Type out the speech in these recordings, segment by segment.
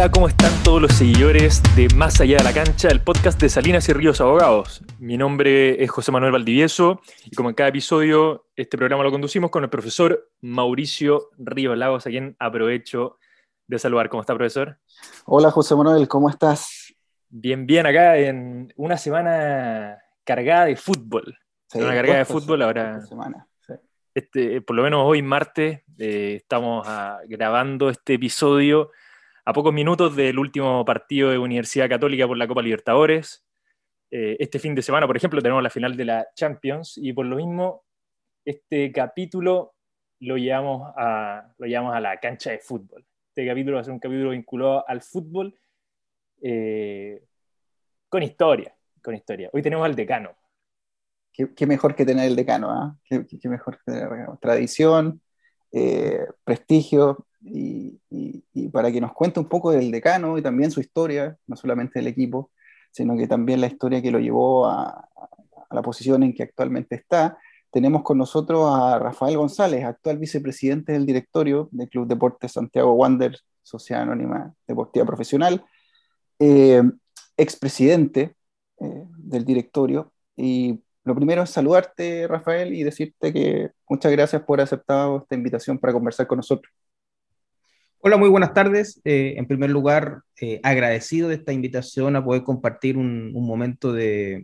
Hola, ¿cómo están todos los seguidores de Más Allá de la Cancha, el podcast de Salinas y Ríos Abogados? Mi nombre es José Manuel Valdivieso y como en cada episodio, este programa lo conducimos con el profesor Mauricio Ríos Lagos, a quien aprovecho de saludar. ¿Cómo está, profesor? Hola, José Manuel, ¿cómo estás? Bien, bien, acá en una semana cargada de fútbol. una cargada de fútbol ahora. Semana, este, por lo menos hoy, martes, eh, estamos ah, grabando este episodio a pocos minutos del último partido de Universidad Católica por la Copa Libertadores. Eh, este fin de semana, por ejemplo, tenemos la final de la Champions y por lo mismo este capítulo lo llevamos a, lo llevamos a la cancha de fútbol. Este capítulo va a ser un capítulo vinculado al fútbol eh, con historia, con historia. Hoy tenemos al decano. Qué, mejor que tener el decano, ¿ah? qué, mejor que tener tradición, eh, prestigio, y, para que nos cuente un poco del decano y también su historia, no solamente del equipo, sino que también la historia que lo llevó a, la posición en que actualmente está. Tenemos con nosotros a Rafael González, actual vicepresidente del directorio del Club Deportes Santiago Wander, Sociedad Anónima Deportiva Profesional, eh, expresidente eh, del directorio. Y lo primero es saludarte, Rafael, y decirte que muchas gracias por aceptado esta invitación para conversar con nosotros. Hola, muy buenas tardes. Eh, en primer lugar, eh, agradecido de esta invitación a poder compartir un, momento de,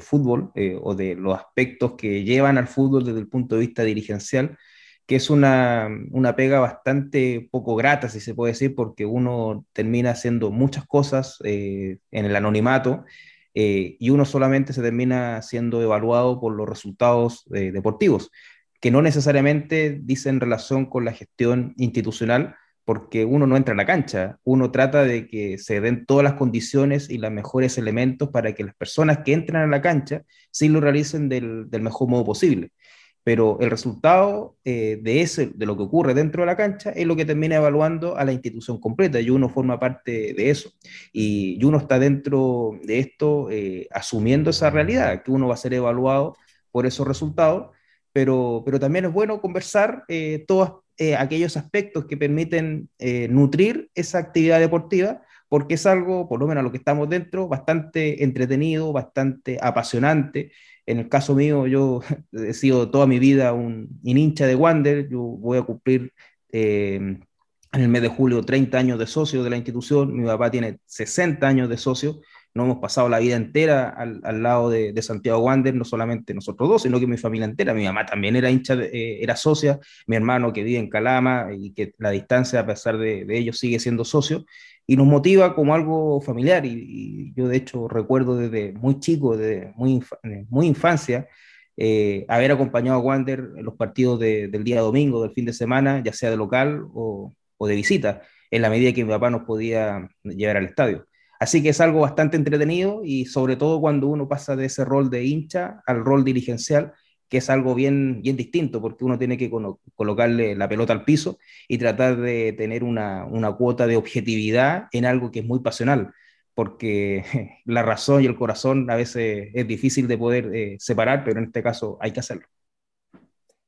fútbol eh, o de los aspectos que llevan al fútbol desde el punto de vista dirigencial, que es una, una pega bastante poco grata, si se puede decir, porque uno termina haciendo muchas cosas en el anonimato y uno solamente se termina siendo evaluado por los resultados deportivos, que no necesariamente dicen relación con la gestión institucional, porque uno no entra a la cancha, uno trata de que se den todas las condiciones y los mejores elementos para que las personas que entran a la cancha sí lo realicen del, mejor modo posible. Pero el resultado eh, de, ese, de lo que ocurre dentro de la cancha es lo que termina evaluando a la institución completa y uno forma parte de eso. Y, uno está dentro de esto eh, asumiendo esa realidad, que uno va a ser evaluado por esos resultados, pero, pero también es bueno conversar eh, todas eh, aquellos aspectos que permiten eh, nutrir esa actividad deportiva, porque es algo, por lo menos a lo que estamos dentro, bastante entretenido, bastante apasionante. En el caso mío, yo he sido toda mi vida un, hincha de Wander, yo voy a cumplir eh, en el mes de julio 30 años de socio de la institución, mi papá tiene 60 años de socio, no hemos pasado la vida entera al, al lado de, de, Santiago Wander, no solamente nosotros dos, sino que mi familia entera. Mi mamá también era hincha, eh, era socia, mi hermano que vive en Calama y que la distancia, a pesar de, de ellos, sigue siendo socio. Y nos motiva como algo familiar. Y, yo, de hecho, recuerdo desde muy chico, desde muy, muy infancia, eh, haber acompañado a Wander en los partidos de, del día domingo, del fin de semana, ya sea de local o, o de visita, en la medida que mi papá nos podía llevar al estadio. Así que es algo bastante entretenido y sobre todo cuando uno pasa de ese rol de hincha al rol dirigencial, que es algo bien, bien distinto, porque uno tiene que colocarle la pelota al piso y tratar de tener una, una cuota de objetividad en algo que es muy pasional, porque la razón y el corazón a veces es difícil de poder eh, separar, pero en este caso hay que hacerlo.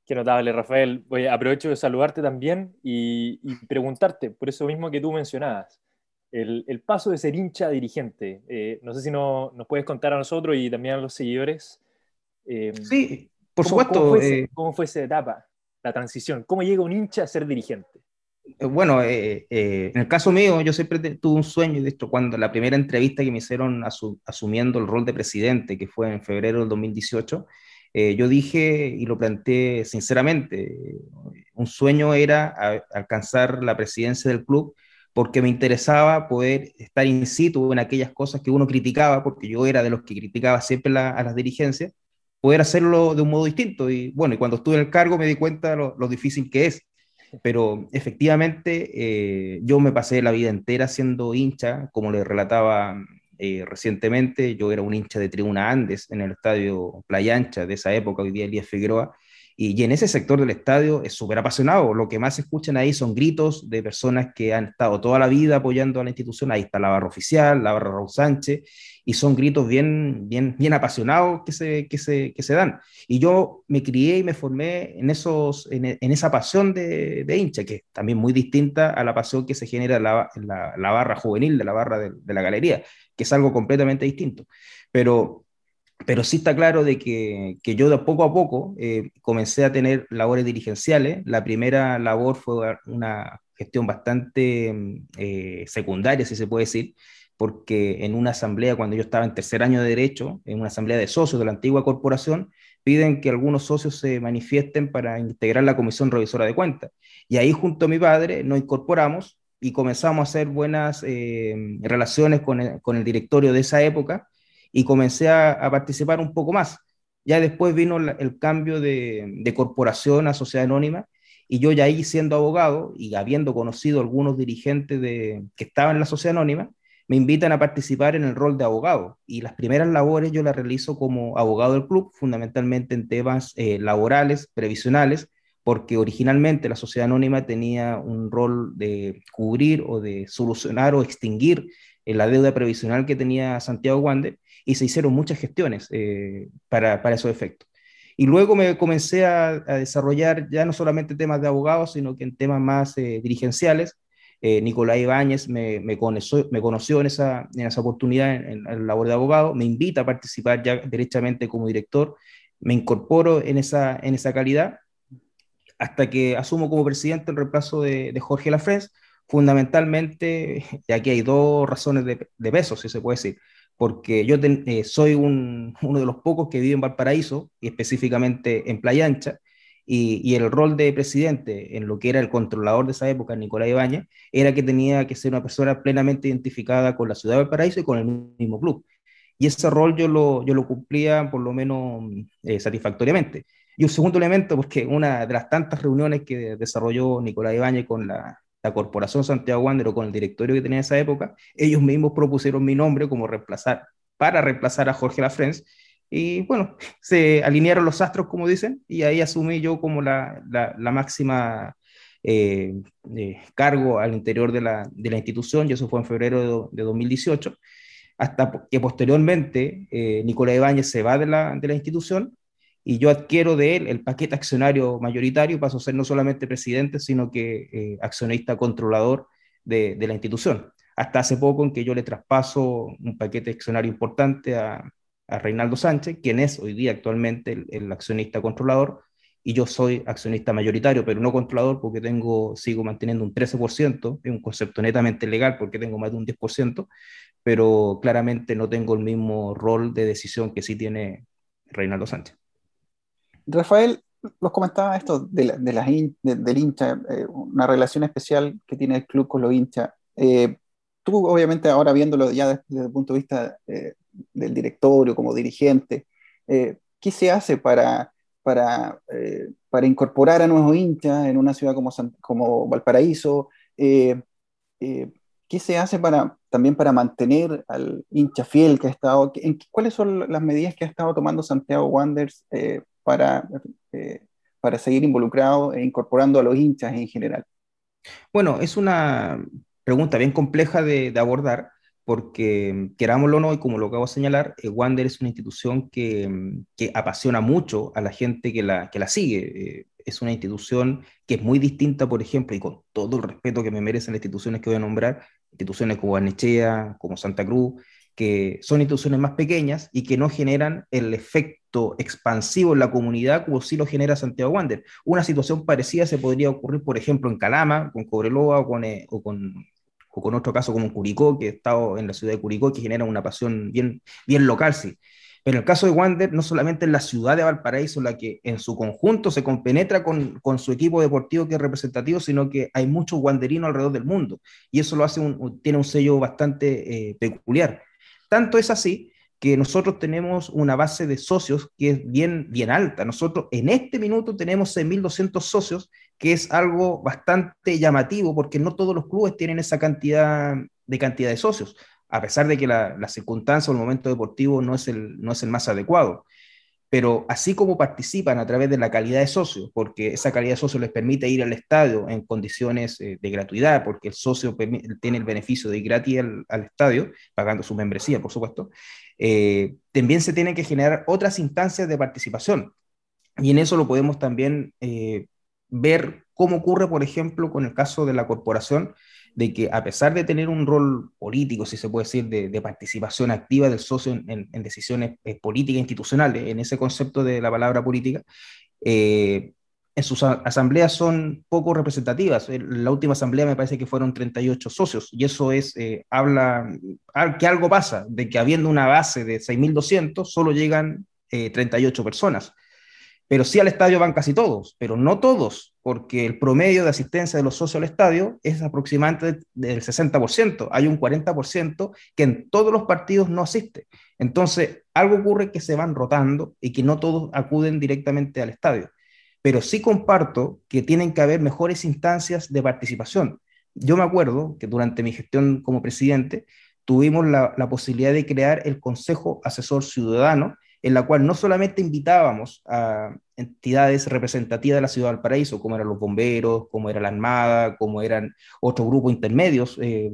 Qué notable, Rafael. aprovecho de saludarte también y, y preguntarte, por eso mismo que tú mencionabas el, paso de ser hincha a dirigente. Eh, no sé si no, nos puedes contar a nosotros y también a los seguidores. Eh, sí, por supuesto. Eh, ¿cómo fue, esa etapa, la transición? ¿Cómo llega un hincha a ser dirigente? Bueno, en el caso mío, yo siempre tuve un sueño, de esto, cuando la primera entrevista que me hicieron asumiendo el rol de presidente, que fue en febrero del 2018, yo dije y lo planteé sinceramente, un sueño era alcanzar la presidencia del club porque me interesaba poder estar in situ en aquellas cosas que uno criticaba, porque yo era de los que criticaba siempre a las dirigencias, poder hacerlo de un modo distinto. Y bueno, y cuando estuve en el cargo me di cuenta lo, lo difícil que es. Pero efectivamente eh, yo me pasé la vida entera siendo hincha, como le relataba eh, recientemente, yo era un hincha de Tribuna Andes en el estadio Playa Ancha de esa época, hoy día Elías Figueroa, Y, en ese sector del estadio es súper apasionado. Lo que más escuchan ahí son gritos de personas que han estado toda la vida apoyando a la institución. Ahí está la barra oficial, la barra Raúl Sánchez, y son gritos bien, bien, bien apasionados que se, que, se, que se dan. Y yo me crié y me formé en, esos, en, en esa pasión de, de, hincha, que es también muy distinta a la pasión que se genera en la, la, la barra juvenil, de la barra de, de la galería, que es algo completamente distinto. Pero pero sí está claro de que, que yo de poco a poco eh, comencé a tener labores dirigenciales. La primera labor fue una gestión bastante mm, eh, secundaria, si se puede decir, porque en una asamblea, cuando yo estaba en tercer año de Derecho, en una asamblea de socios de la antigua corporación, piden que algunos socios se manifiesten para integrar la comisión revisora de cuentas. Y ahí junto a mi padre nos incorporamos y comenzamos a hacer buenas eh, relaciones con el, con el directorio de esa época y comencé a, participar un poco más. Ya después vino el cambio de, corporación a sociedad anónima y yo ya ahí siendo abogado y habiendo conocido algunos dirigentes de, que estaban en la sociedad anónima, me invitan a participar en el rol de abogado y las primeras labores yo las realizo como abogado del club, fundamentalmente en temas eh, laborales, previsionales, porque originalmente la sociedad anónima tenía un rol de cubrir o de solucionar o extinguir eh, la deuda previsional que tenía Santiago Wander y se hicieron muchas gestiones eh, para, para, esos efectos. Y luego me comencé a, desarrollar ya no solamente temas de abogados, sino que en temas más eh, dirigenciales. Eh, Nicolás Ibáñez me, me, conoció, me conoció en esa, en esa oportunidad en, la labor de abogado, me invita a participar ya derechamente como director, me incorporo en esa, en esa calidad hasta que asumo como presidente el reemplazo de, de Jorge Lafres, fundamentalmente, ya que hay dos razones de, de peso, si se puede decir porque yo eh, soy uno de los pocos que vive en Valparaíso, y específicamente en Playa Ancha, y, el rol de presidente en lo que era el controlador de esa época, Nicolás Ibañez, era que tenía que ser una persona plenamente identificada con la ciudad de Valparaíso y con el mismo club. Y ese rol yo lo, yo lo cumplía por lo menos eh, satisfactoriamente. Y un segundo elemento, porque una de las tantas reuniones que desarrolló Nicolás Ibañez con la, la Corporación Santiago Wander o con el directorio que tenía en esa época, ellos mismos propusieron mi nombre como reemplazar, para reemplazar a Jorge Lafrenz. Y bueno, se alinearon los astros, como dicen, y ahí asumí yo como la, la, máxima eh, eh, cargo al interior de la, de la, institución, y eso fue en febrero de, 2018, hasta que posteriormente eh, Nicolás Ibáñez se va de la, de la institución y yo adquiero de él el paquete accionario mayoritario, paso a ser no solamente presidente, sino que eh, accionista controlador de, de, la institución. Hasta hace poco en que yo le traspaso un paquete accionario importante a, a Reinaldo Sánchez, quien es hoy día actualmente el, el, accionista controlador, y yo soy accionista mayoritario, pero no controlador porque tengo, sigo manteniendo un 13%, es un concepto netamente legal porque tengo más de un 10%, pero claramente no tengo el mismo rol de decisión que sí tiene Reinaldo Sánchez. Rafael los comentaba esto de, las del hincha, eh, una relación especial que tiene el club con los hinchas. Eh, tú, obviamente, ahora viéndolo ya desde, el punto de vista eh, del directorio, como dirigente, ¿qué se hace para, para, para incorporar a nuevos hinchas en una ciudad como, como Valparaíso? ¿Qué se hace para, también para mantener al hincha fiel que ha estado? En, ¿Cuáles son las medidas que ha estado tomando Santiago Wanderers para, eh, para seguir involucrado e incorporando a los hinchas en general? Bueno, es una pregunta bien compleja de, abordar porque querámoslo o no, y como lo acabo de señalar, eh, Wander es una institución que, que, apasiona mucho a la gente que la, que la sigue. Eh, es una institución que es muy distinta, por ejemplo, y con todo el respeto que me merecen las instituciones que voy a nombrar, instituciones como Anechea, como Santa Cruz, que son instituciones más pequeñas y que no generan el efecto expansivo en la comunidad como sí lo genera Santiago Wander. Una situación parecida se podría ocurrir, por ejemplo, en Calama, con Cobreloa o con, eh, o con, o con otro caso como Curicó, que he estado en la ciudad de Curicó, que genera una pasión bien, bien local, sí. Pero en el caso de Wander, no solamente es la ciudad de Valparaíso la que en su conjunto se compenetra con, con su equipo deportivo que es representativo, sino que hay muchos wanderinos alrededor del mundo. Y eso lo hace un, tiene un sello bastante eh, peculiar. Tanto es así que nosotros tenemos una base de socios que es bien, bien alta. Nosotros en este minuto tenemos 6.200 socios, que es algo bastante llamativo porque no todos los clubes tienen esa cantidad de cantidad de socios, a pesar de que la, la circunstancia o el momento deportivo no es, el, no es el más adecuado. Pero así como participan a través de la calidad de socio, porque esa calidad de socio les permite ir al estadio en condiciones eh, de gratuidad, porque el socio tiene el beneficio de ir gratis al, estadio, pagando su membresía, por supuesto, eh, también se tienen que generar otras instancias de participación. Y en eso lo podemos también eh, ver cómo ocurre, por ejemplo, con el caso de la corporación, de que a pesar de tener un rol político, si se puede decir, de, participación activa del socio en, decisiones eh, políticas institucionales, en ese concepto de la palabra política, eh, en sus asambleas son poco representativas. La última asamblea me parece que fueron 38 socios y eso es, eh, habla que algo pasa, de que habiendo una base de 6.200, solo llegan 38 personas pero sí al estadio van casi todos, pero no todos, porque el promedio de asistencia de los socios al estadio es aproximadamente del 60%. Hay un 40% que en todos los partidos no asiste. Entonces, algo ocurre que se van rotando y que no todos acuden directamente al estadio. Pero sí comparto que tienen que haber mejores instancias de participación. Yo me acuerdo que durante mi gestión como presidente tuvimos la, la posibilidad de crear el Consejo Asesor Ciudadano, en la cual no solamente invitábamos a entidades representativas de la ciudad de Valparaíso, como eran los bomberos, como era la Armada, como eran otros grupos intermedios, eh,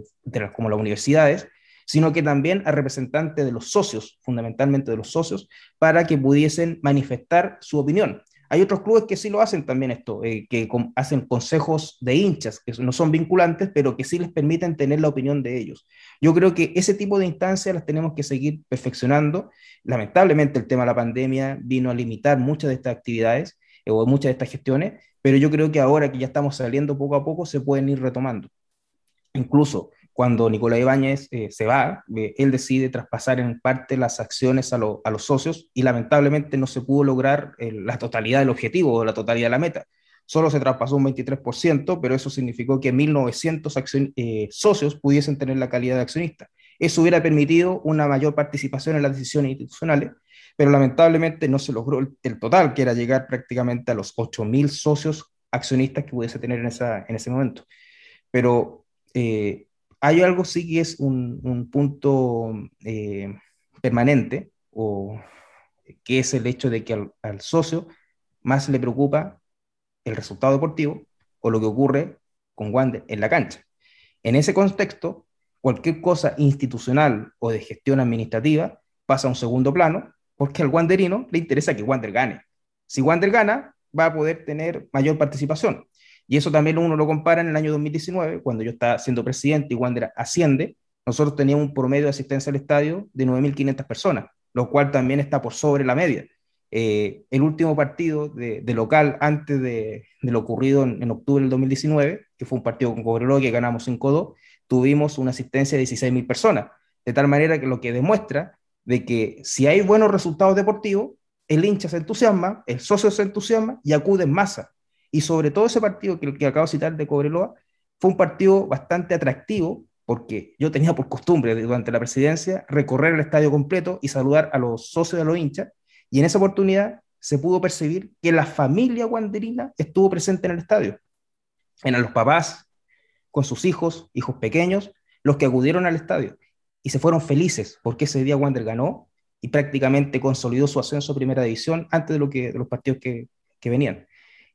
como las universidades, sino que también a representantes de los socios, fundamentalmente de los socios, para que pudiesen manifestar su opinión. Hay otros clubes que sí lo hacen también esto, eh, que hacen consejos de hinchas, que no son vinculantes, pero que sí les permiten tener la opinión de ellos. Yo creo que ese tipo de instancias las tenemos que seguir perfeccionando. Lamentablemente el tema de la pandemia vino a limitar muchas de estas actividades eh, o muchas de estas gestiones, pero yo creo que ahora que ya estamos saliendo poco a poco se pueden ir retomando. Incluso cuando Nicolás Ibáñez eh, se va, eh, él decide traspasar en parte las acciones a, los socios y lamentablemente no se pudo lograr eh, la totalidad del objetivo o la totalidad de la meta. Solo se traspasó un 23%, pero eso significó que 1.900 socios pudiesen tener la calidad de accionista. Eso hubiera permitido una mayor participación en las decisiones institucionales, pero lamentablemente no se logró el, total, que era llegar prácticamente a los 8.000 socios accionistas que pudiese tener en, esa, en ese momento. Pero hay algo sí que es un, punto eh, permanente, o que es el hecho de que al, socio más le preocupa el resultado deportivo o lo que ocurre con Wander en la cancha. En ese contexto, cualquier cosa institucional o de gestión administrativa pasa a un segundo plano porque al Wanderino le interesa que Wander gane. Si Wander gana, va a poder tener mayor participación. Y eso también uno lo compara en el año 2019, cuando yo estaba siendo presidente y Wander asciende, nosotros teníamos un promedio de asistencia al estadio de 9.500 personas, lo cual también está por sobre la media. Eh, el último partido de, local antes de, lo ocurrido en, octubre del 2019, que fue un partido con Cobreloa que ganamos 5-2, tuvimos una asistencia de 16.000 personas, de tal manera que lo que demuestra de que si hay buenos resultados deportivos, el hincha se entusiasma, el socio se entusiasma y acude en masa. Y sobre todo ese partido que, acabo de citar de Cobreloa, fue un partido bastante atractivo porque yo tenía por costumbre durante la presidencia recorrer el estadio completo y saludar a los socios de los hinchas. Y en esa oportunidad se pudo percibir que la familia guanderina estuvo presente en el estadio. Eran los papás con sus hijos, hijos pequeños, los que acudieron al estadio y se fueron felices porque ese día Wander ganó y prácticamente consolidó su ascenso a primera división antes de, lo que, de los partidos que, que venían.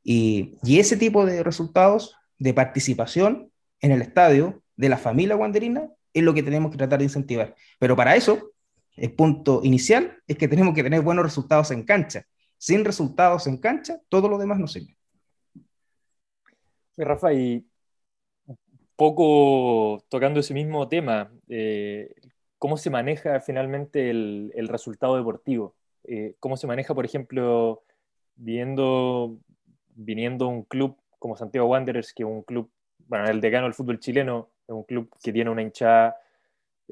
Y, ese tipo de resultados de participación en el estadio de la familia guanderina es lo que tenemos que tratar de incentivar. Pero para eso, el punto inicial es que tenemos que tener buenos resultados en cancha. Sin resultados en cancha, todo lo demás no sirve. Rafa, y poco tocando ese mismo tema, eh, ¿cómo se maneja finalmente el, resultado deportivo? Eh, ¿Cómo se maneja, por ejemplo, viendo viniendo un club como Santiago Wanderers, que es un club, bueno, el decano del fútbol chileno, es un club que tiene una hinchada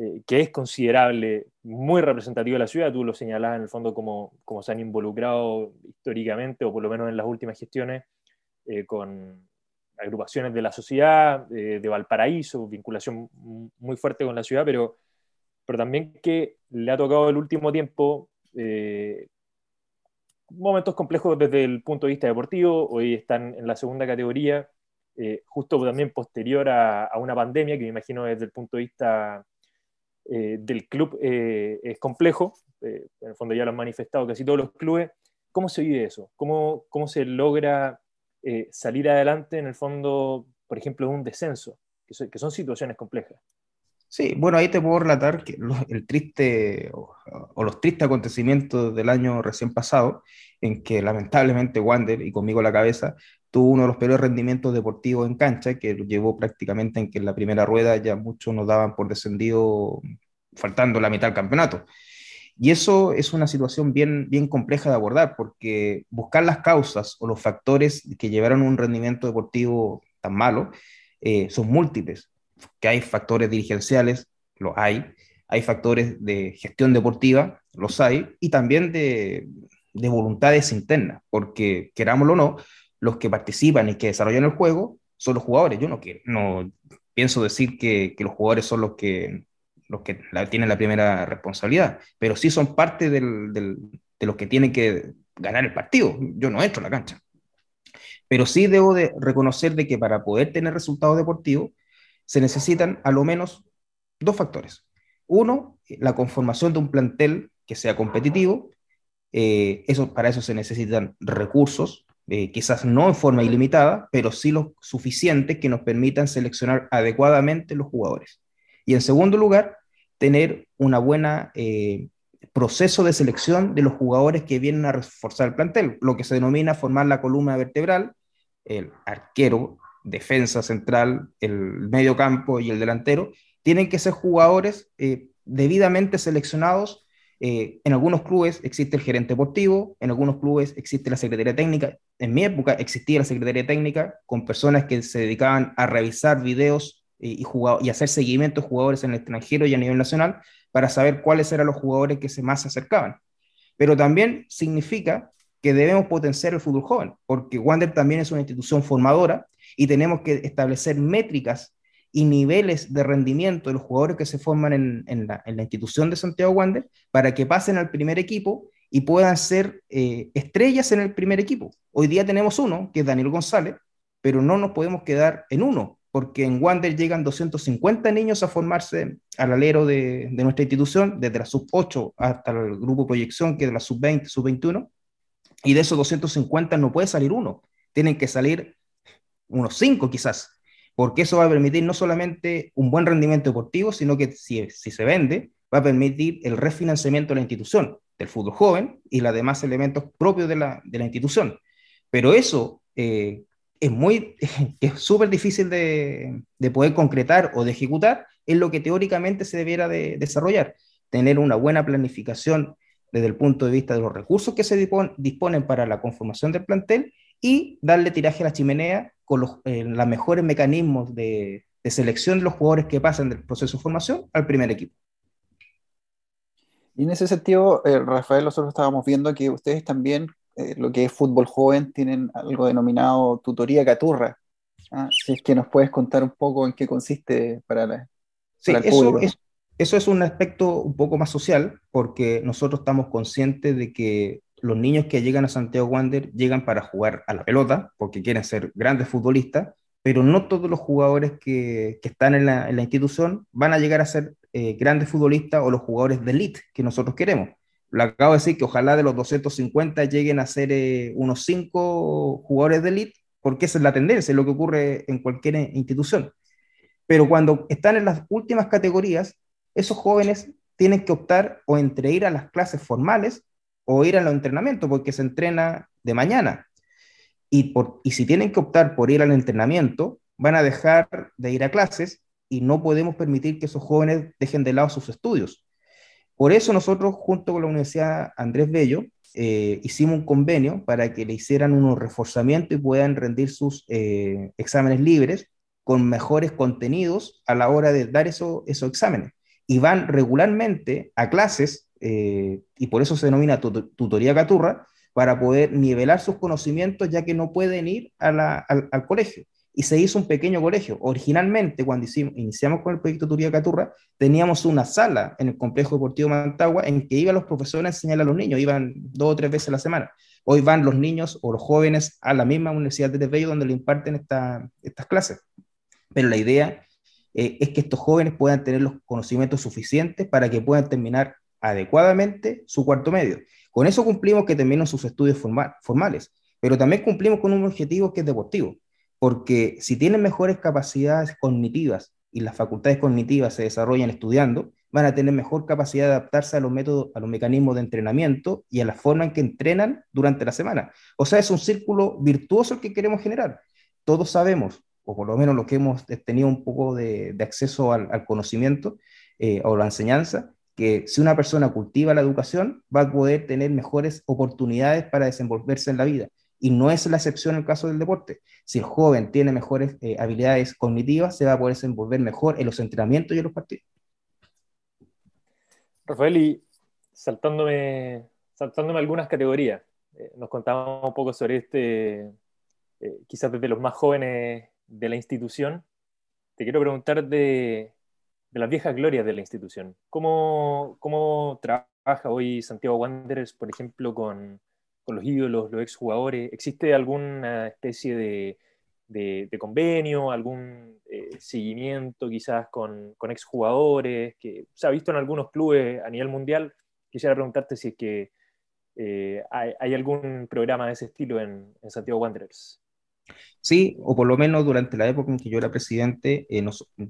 eh, que es considerable, muy representativa de la ciudad, tú lo señalabas en el fondo como, como se han involucrado históricamente, o por lo menos en las últimas gestiones, eh, con agrupaciones de la sociedad, eh, de Valparaíso, vinculación muy fuerte con la ciudad, pero, pero también que le ha tocado el último tiempo momentos complejos desde el punto de vista deportivo, hoy están en la segunda categoría, eh, justo también posterior a, una pandemia, que me imagino desde el punto de vista eh, del club eh, es complejo, en el fondo ya lo han manifestado casi todos los clubes. ¿Cómo se vive eso? ¿Cómo, cómo se logra salir adelante en el fondo, por ejemplo, de un descenso? que son situaciones complejas. Sí, bueno, ahí te puedo relatar que el triste o, los tristes acontecimientos del año recién pasado, en que lamentablemente Wander, y conmigo la cabeza, tuvo uno de los peores rendimientos deportivos en cancha, que lo llevó prácticamente en que en la primera rueda ya muchos nos daban por descendido faltando la mitad del campeonato. Y eso es una situación bien, bien compleja de abordar, porque buscar las causas o los factores que llevaron un rendimiento deportivo tan malo eh, son múltiples, que hay factores dirigenciales, los hay, hay factores de gestión deportiva, los hay, y también de, de voluntades internas, porque querámoslo o no, los que participan y que desarrollan el juego son los jugadores. Yo no, no pienso decir que, que los jugadores son los que, los que tienen la primera responsabilidad, pero sí son parte del, del, de los que tienen que ganar el partido. Yo no entro a la cancha. Pero sí debo de reconocer de que para poder tener resultados deportivos se necesitan a lo menos dos factores. Uno, la conformación de un plantel que sea competitivo. Eh, eso, para eso se necesitan recursos, eh, quizás no en forma ilimitada, pero sí lo suficiente que nos permitan seleccionar adecuadamente los jugadores. Y en segundo lugar, tener una buena eh, proceso de selección de los jugadores que vienen a reforzar el plantel, lo que se denomina formar la columna vertebral, el arquero, defensa central, el medio campo y el delantero, tienen que ser jugadores eh, debidamente seleccionados. Eh, en algunos clubes existe el gerente deportivo, en algunos clubes existe la secretaría técnica. En mi época existía la secretaría técnica con personas que se dedicaban a revisar videos y, y hacer seguimiento de jugadores en el extranjero y a nivel nacional para saber cuáles eran los jugadores que se más se acercaban. Pero también significa que debemos potenciar el fútbol joven, porque Wander también es una institución formadora y tenemos que establecer métricas y niveles de rendimiento de los jugadores que se forman en, la, institución de Santiago Wander para que pasen al primer equipo y puedan ser eh, estrellas en el primer equipo. Hoy día tenemos uno, que es Daniel González, pero no nos podemos quedar en uno, porque en Wander llegan 250 niños a formarse al alero de, de nuestra institución, desde la sub-8 hasta el grupo proyección, que es la sub-20, sub-21, y de esos 250 no puede salir uno, tienen que salir unos 5 quizás, porque eso va a permitir no solamente un buen rendimiento deportivo, sino que si, si se vende, va a permitir el refinanciamiento de la institución, del fútbol joven y los demás elementos propios de la, de la institución. Pero eso eh, es muy, es súper difícil de, de, poder concretar o de ejecutar, es lo que teóricamente se debiera de desarrollar, tener una buena planificación desde el punto de vista de los recursos que se disponen para la conformación del plantel y darle tiraje a la chimenea con los eh, mejores mecanismos de, selección de los jugadores que pasan del proceso de formación al primer equipo. Y en ese sentido, eh, Rafael, nosotros estábamos viendo que ustedes también, eh, lo que es fútbol joven, tienen algo denominado tutoría caturra. ¿ah? Si es que nos puedes contar un poco en qué consiste para, la, sí, eso, Es, eso es un aspecto un poco más social, porque nosotros estamos conscientes de que los niños que llegan a Santiago Wander llegan para jugar a la pelota, porque quieren ser grandes futbolistas, pero no todos los jugadores que, están en la, institución van a llegar a ser eh, grandes futbolistas o los jugadores de elite que nosotros queremos. Lo acabo de decir que ojalá de los 250 lleguen a ser eh, unos 5 jugadores de elite, porque esa es la tendencia, es lo que ocurre en cualquier institución. Pero cuando están en las últimas categorías, esos jóvenes tienen que optar o entre ir a las clases formales o ir a los entrenamientos, porque se entrena de mañana. Y, por, y si tienen que optar por ir al entrenamiento, van a dejar de ir a clases y no podemos permitir que esos jóvenes dejen de lado sus estudios. Por eso nosotros, junto con la Universidad Andrés Bello, eh, hicimos un convenio para que le hicieran unos reforzamientos y puedan rendir sus eh, exámenes libres con mejores contenidos a la hora de dar eso, esos exámenes y van regularmente a clases, eh, y por eso se denomina tutoría caturra, para poder nivelar sus conocimientos, ya que no pueden ir al, al, colegio. Y se hizo un pequeño colegio. Originalmente, cuando hicimos, iniciamos con el proyecto Tutoría Caturra, teníamos una sala en el complejo deportivo Mantagua en que iban los profesores a enseñar a los niños, iban dos o tres veces a la semana. Hoy van los niños o los jóvenes a la misma Universidad de Bello donde le imparten estas clases. Pero la idea eh, es que estos jóvenes puedan tener los conocimientos suficientes para que puedan terminar adecuadamente su cuarto medio. Con eso cumplimos que terminen sus estudios formales, pero también cumplimos con un objetivo que es deportivo, porque si tienen mejores capacidades cognitivas y las facultades cognitivas se desarrollan estudiando, van a tener mejor capacidad de adaptarse a los métodos, a los mecanismos de entrenamiento y a la forma en que entrenan durante la semana. O sea, es un círculo virtuoso el que queremos generar. Todos sabemos, o por lo menos los que hemos tenido un poco de, acceso al, conocimiento eh, o la enseñanza, que si una persona cultiva la educación, va a poder tener mejores oportunidades para desenvolverse en la vida. Y no es la excepción el caso del deporte. Si el joven tiene mejores eh, habilidades cognitivas, se va a poder desenvolver mejor en los entrenamientos y en los partidos. Rafael, y saltándome, saltándome algunas categorías, eh, nos contaba un poco sobre este, eh, quizás desde los más jóvenes de la institución. Te quiero preguntar de, de las viejas glorias de la institución. ¿Cómo, cómo trabaja hoy Santiago Wanderers, por ejemplo, con, con los ídolos, los exjugadores? ¿Existe alguna especie de, de, convenio, algún eh, seguimiento quizás con, con, exjugadores, que se ha visto en algunos clubes a nivel mundial. Quisiera preguntarte si es que eh, hay, algún programa de ese estilo en, Santiago Wanderers. Sí, o por lo menos durante la época en que yo era presidente, eh,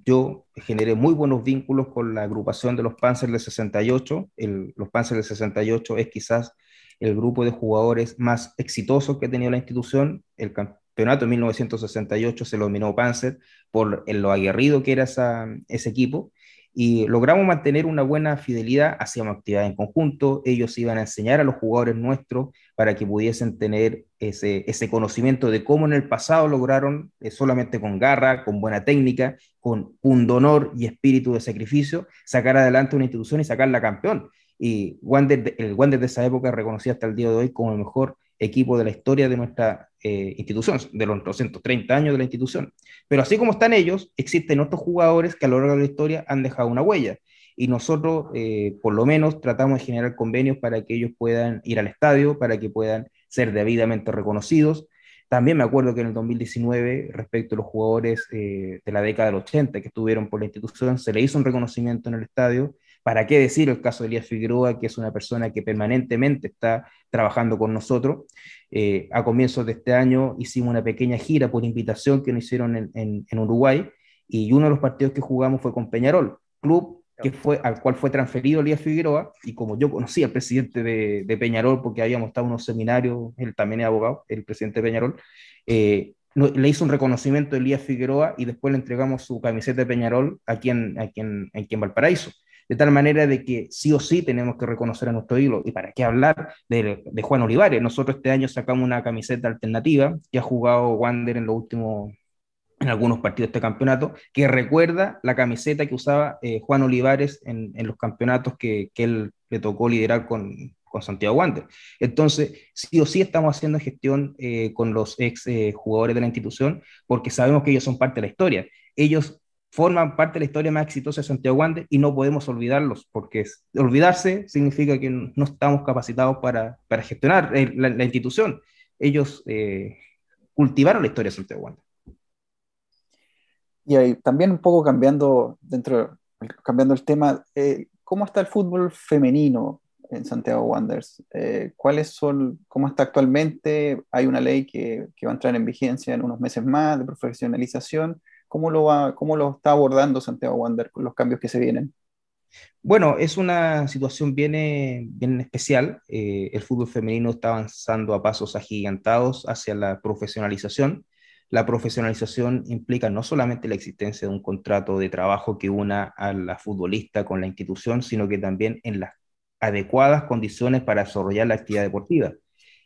yo generé muy buenos vínculos con la agrupación de los Panzers del 68. los Panzers del 68 es quizás el grupo de jugadores más exitoso que ha tenido la institución. El, campeonato en 1968 se lo dominó Panzer por lo aguerrido que era ese equipo y logramos mantener una buena fidelidad, hacíamos actividad en conjunto, ellos iban a enseñar a los jugadores nuestros para que pudiesen tener ese, ese conocimiento de cómo en el pasado lograron, eh, solamente con garra, con buena técnica, con un honor y espíritu de sacrificio, sacar adelante una institución y sacarla campeón. Y Wander, el Wander de esa época reconocido hasta el día de hoy como el mejor equipo de la historia de nuestra eh, institución, de los 230 años de la institución. Pero así como están ellos, existen otros jugadores que a lo largo de la historia han dejado una huella. Y nosotros, eh, por lo menos, tratamos de generar convenios para que ellos puedan ir al estadio, para que puedan ser debidamente reconocidos. También me acuerdo que en el 2019, respecto a los jugadores eh, de la década del 80 que estuvieron por la institución, se le hizo un reconocimiento en el estadio ¿Para qué decir el caso de Elías Figueroa, que es una persona que permanentemente está trabajando con nosotros? Eh, a comienzos de este año hicimos una pequeña gira por invitación que nos hicieron en, Uruguay y uno de los partidos que jugamos fue con Peñarol, club que fue, al cual fue transferido Elías Figueroa, y como yo conocí al presidente de, Peñarol, porque habíamos estado en unos seminarios, él también es abogado, el presidente de Peñarol, eh, le hizo un reconocimiento a Elías Figueroa y después le entregamos su camiseta de Peñarol aquí en, aquí en, aquí en Valparaíso de tal manera de que sí o sí tenemos que reconocer a nuestro hilo. ¿Y para qué hablar de, Juan Olivares? Nosotros este año sacamos una camiseta alternativa que ha jugado Wander en los últimos en algunos partidos de este campeonato, que recuerda la camiseta que usaba eh, Juan Olivares en, los campeonatos que, él le tocó liderar con, Santiago Wander. Entonces, sí o sí estamos haciendo gestión eh, con los ex eh, jugadores de la institución, porque sabemos que ellos son parte de la historia. Ellos forman parte de la historia más exitosa de Santiago Wander y no podemos olvidarlos, porque olvidarse significa que no estamos capacitados para, para gestionar eh, la, institución. Ellos eh, cultivaron la historia de Santiago Wander. Y ahí, también un poco cambiando dentro, cambiando el tema, eh, ¿cómo está el fútbol femenino en Santiago Wanderers? ¿Cuáles son, cómo está actualmente? Hay una ley que, que va a entrar en vigencia en unos meses más de profesionalización ¿Cómo lo, va, cómo lo está abordando Santiago Wander con los cambios que se vienen? Bueno, es una situación bien, eh, bien especial. Eh, el fútbol femenino está avanzando a pasos agigantados hacia la profesionalización. La profesionalización implica no solamente la existencia de un contrato de trabajo que una a la futbolista con la institución, sino que también en las adecuadas condiciones para desarrollar la actividad deportiva.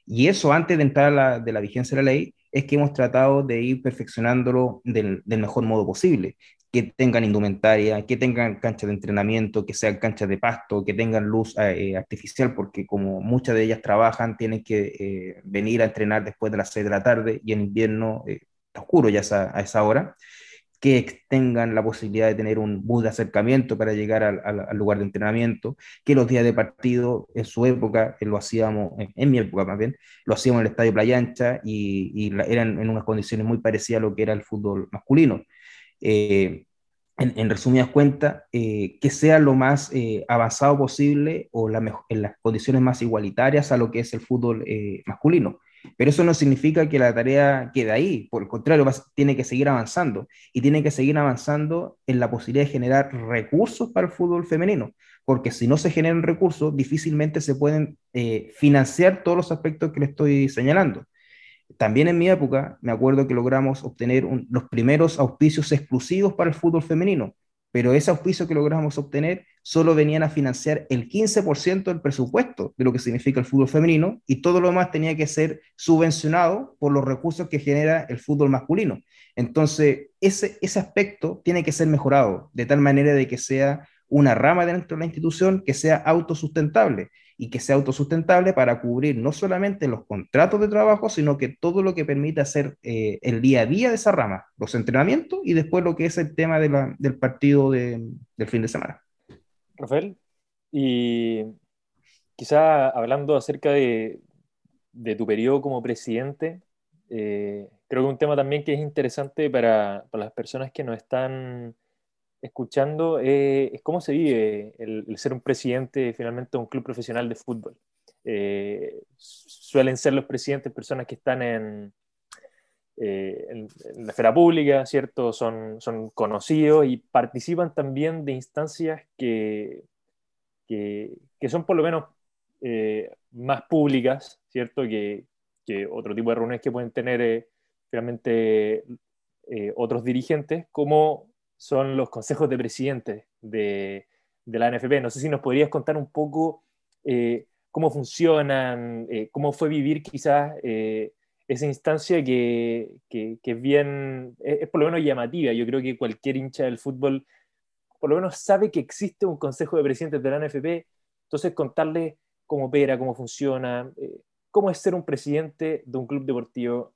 Y eso antes de entrar a de la vigencia de la ley es que hemos tratado de ir perfeccionándolo del, mejor modo posible, que tengan indumentaria, que tengan canchas de entrenamiento, que sean canchas de pasto, que tengan luz eh, artificial, porque como muchas de ellas trabajan, tienen que eh, venir a entrenar después de las 6 de la tarde y en invierno eh, está oscuro ya a esa hora que tengan la posibilidad de tener un bus de acercamiento para llegar al, lugar de entrenamiento, que los días de partido en su época, lo hacíamos, en, mi época más bien, lo hacíamos en el Estadio Playa Ancha y, eran en unas condiciones muy parecidas a lo que era el fútbol masculino. Eh, en, resumidas cuentas, eh, que sea lo más eh, avanzado posible o en las condiciones más igualitarias a lo que es el fútbol eh, masculino. Pero eso no significa que la tarea quede ahí, por el contrario, tiene que seguir avanzando. Y tiene que seguir avanzando en la posibilidad de generar recursos para el fútbol femenino, porque si no se generan recursos, difícilmente se pueden financiar todos los aspectos que le estoy señalando. También en mi época me acuerdo que logramos obtener los primeros auspicios exclusivos para el fútbol femenino, pero ese auspicio que logramos obtener solo venían a financiar el 15% del presupuesto de lo que significa el fútbol femenino y todo lo demás tenía que ser subvencionado por los recursos que genera el fútbol masculino. Entonces, ese, ese aspecto tiene que ser mejorado de tal manera de que sea una rama dentro de la institución que sea autosustentable y que sea autosustentable para cubrir no solamente los contratos de trabajo, sino que todo lo que permite hacer eh, el día a día de esa rama, los entrenamientos y después lo que es el tema del partido del fin de semana. Rafael, y quizá hablando acerca de, tu periodo como presidente, eh, creo que un tema también que es interesante para, las personas que nos están escuchando es cómo se vive el, ser un presidente finalmente de un club profesional de fútbol. Eh, suelen ser los presidentes personas que están en, eh, en, la esfera pública, ¿cierto? Son, son conocidos y participan también de instancias que, que, que son por lo menos más públicas, ¿cierto? Que, que, otro tipo de reuniones que pueden tener finalmente otros dirigentes, como son los consejos de presidente de, la NFP. No sé si nos podrías contar un poco eh, cómo funcionan, eh, cómo fue vivir quizás eh, esa instancia que, es bien, es, por lo menos llamativa. Yo creo que cualquier hincha del fútbol por lo menos sabe que existe un consejo de presidentes de la NFP, entonces contarle cómo opera, cómo funciona, cómo es ser un presidente de un club deportivo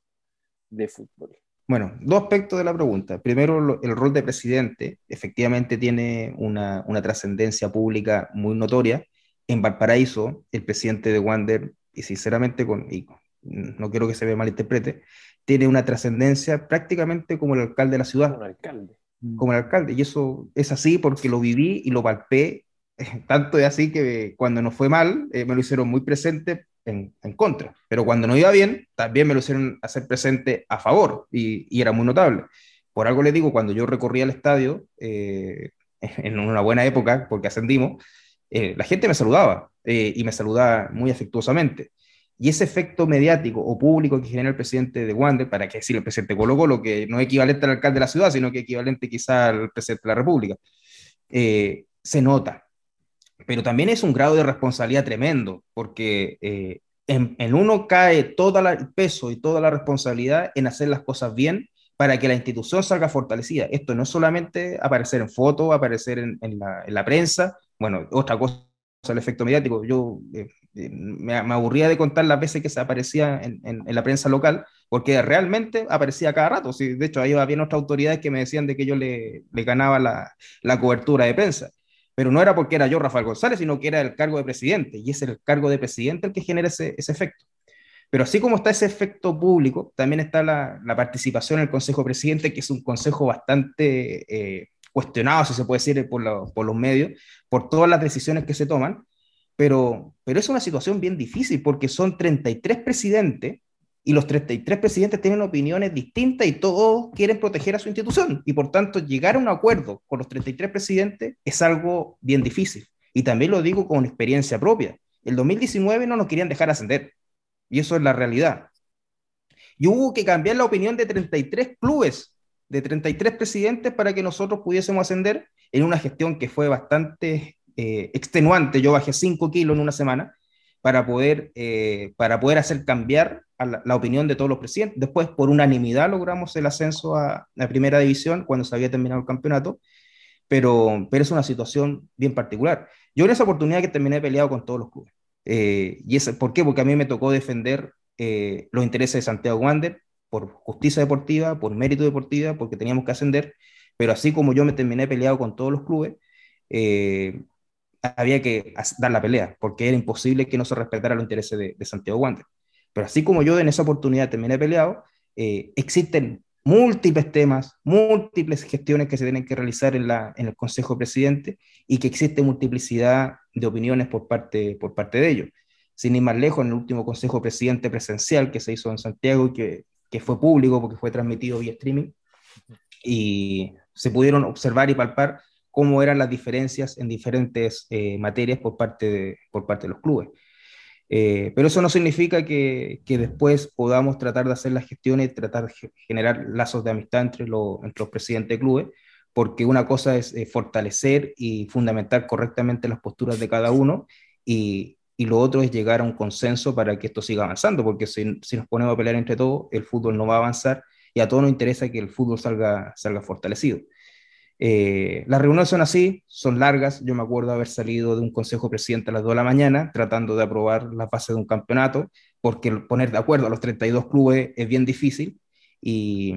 de fútbol. Bueno, dos aspectos de la pregunta. Primero, el rol de presidente efectivamente tiene una, trascendencia pública muy notoria. En Valparaíso, el presidente de Wander, y sinceramente, con, no quiero que se me malinterprete, tiene una trascendencia prácticamente como el alcalde de la ciudad. Como el alcalde. Como el alcalde. Y eso es así porque lo viví y lo palpé. Tanto es así que cuando nos fue mal, eh, me lo hicieron muy presente en, contra. Pero cuando no iba bien, también me lo hicieron hacer presente a favor y, era muy notable. Por algo les digo, cuando yo recorría el estadio, eh, en una buena época, porque ascendimos, eh, la gente me saludaba eh, y me saludaba muy afectuosamente. Y ese efecto mediático o público que genera el presidente de Wander, para que decir el presidente Colo Colo, que no es equivalente al alcalde de la ciudad, sino que equivalente quizá al presidente de la República, se nota pero también es un grado de responsabilidad tremendo, porque eh, en, uno cae todo el peso y toda la responsabilidad en hacer las cosas bien para que la institución salga fortalecida. Esto no es solamente aparecer en fotos, aparecer en, la, prensa, bueno, otra cosa el efecto mediático. Yo eh, me, aburría de contar las veces que se aparecía en, la prensa local, porque realmente aparecía cada rato. Sí, de hecho, ahí había otras autoridades que me decían de que yo le, ganaba la, la, cobertura de prensa pero no era porque era yo Rafael González, sino que era el cargo de presidente, y es el cargo de presidente el que genera ese, efecto. Pero así como está ese efecto público, también está la, participación en el Consejo Presidente, que es un consejo bastante eh, cuestionado, si se puede decir, por, por, los medios, por todas las decisiones que se toman, pero, pero es una situación bien difícil porque son 33 presidentes y los 33 presidentes tienen opiniones distintas y todos quieren proteger a su institución. Y por tanto, llegar a un acuerdo con los 33 presidentes es algo bien difícil. Y también lo digo con experiencia propia. El 2019 no nos querían dejar ascender. Y eso es la realidad. Y hubo que cambiar la opinión de 33 clubes, de 33 presidentes para que nosotros pudiésemos ascender en una gestión que fue bastante eh, extenuante. Yo bajé 5 kilos en una semana para poder, eh, para poder hacer cambiar la, opinión de todos los presidentes. Después, por unanimidad, logramos el ascenso a la primera división cuando se había terminado el campeonato, pero, pero es una situación bien particular. Yo en esa oportunidad que terminé peleado con todos los clubes. Eh, ¿Y es, por qué? Porque a mí me tocó defender los intereses de Santiago Wander por justicia deportiva, por mérito deportiva, porque teníamos que ascender, pero así como yo me terminé peleado con todos los clubes, había que dar la pelea, porque era imposible que no se respetara los intereses de, Santiago Wander. Pero así como yo en esa oportunidad terminé peleado, eh, existen múltiples temas, múltiples gestiones que se tienen que realizar en, la, en el Consejo Presidente y que existe multiplicidad de opiniones por parte, por parte de ellos. Sin ir más lejos, en el último Consejo Presidente presencial que se hizo en Santiago y que, que fue público porque fue transmitido vía streaming, y se pudieron observar y palpar cómo eran las diferencias en diferentes eh, materias por parte, de, por parte de los clubes. Eh, pero eso no significa que, que, después podamos tratar de hacer las gestiones, tratar de generar lazos de amistad entre, entre los presidentes de clubes, porque una cosa es eh, fortalecer y fundamentar correctamente las posturas de cada uno y, y, lo otro es llegar a un consenso para que esto siga avanzando, porque si, si, nos ponemos a pelear entre todos, el fútbol no va a avanzar y a todos nos interesa que el fútbol salga, salga fortalecido. Eh, las reuniones son así, son largas. Yo me acuerdo haber salido de un consejo presidente a las 2 de la mañana tratando de aprobar la fase de un campeonato, porque poner de acuerdo a los 32 clubes es bien difícil. Y,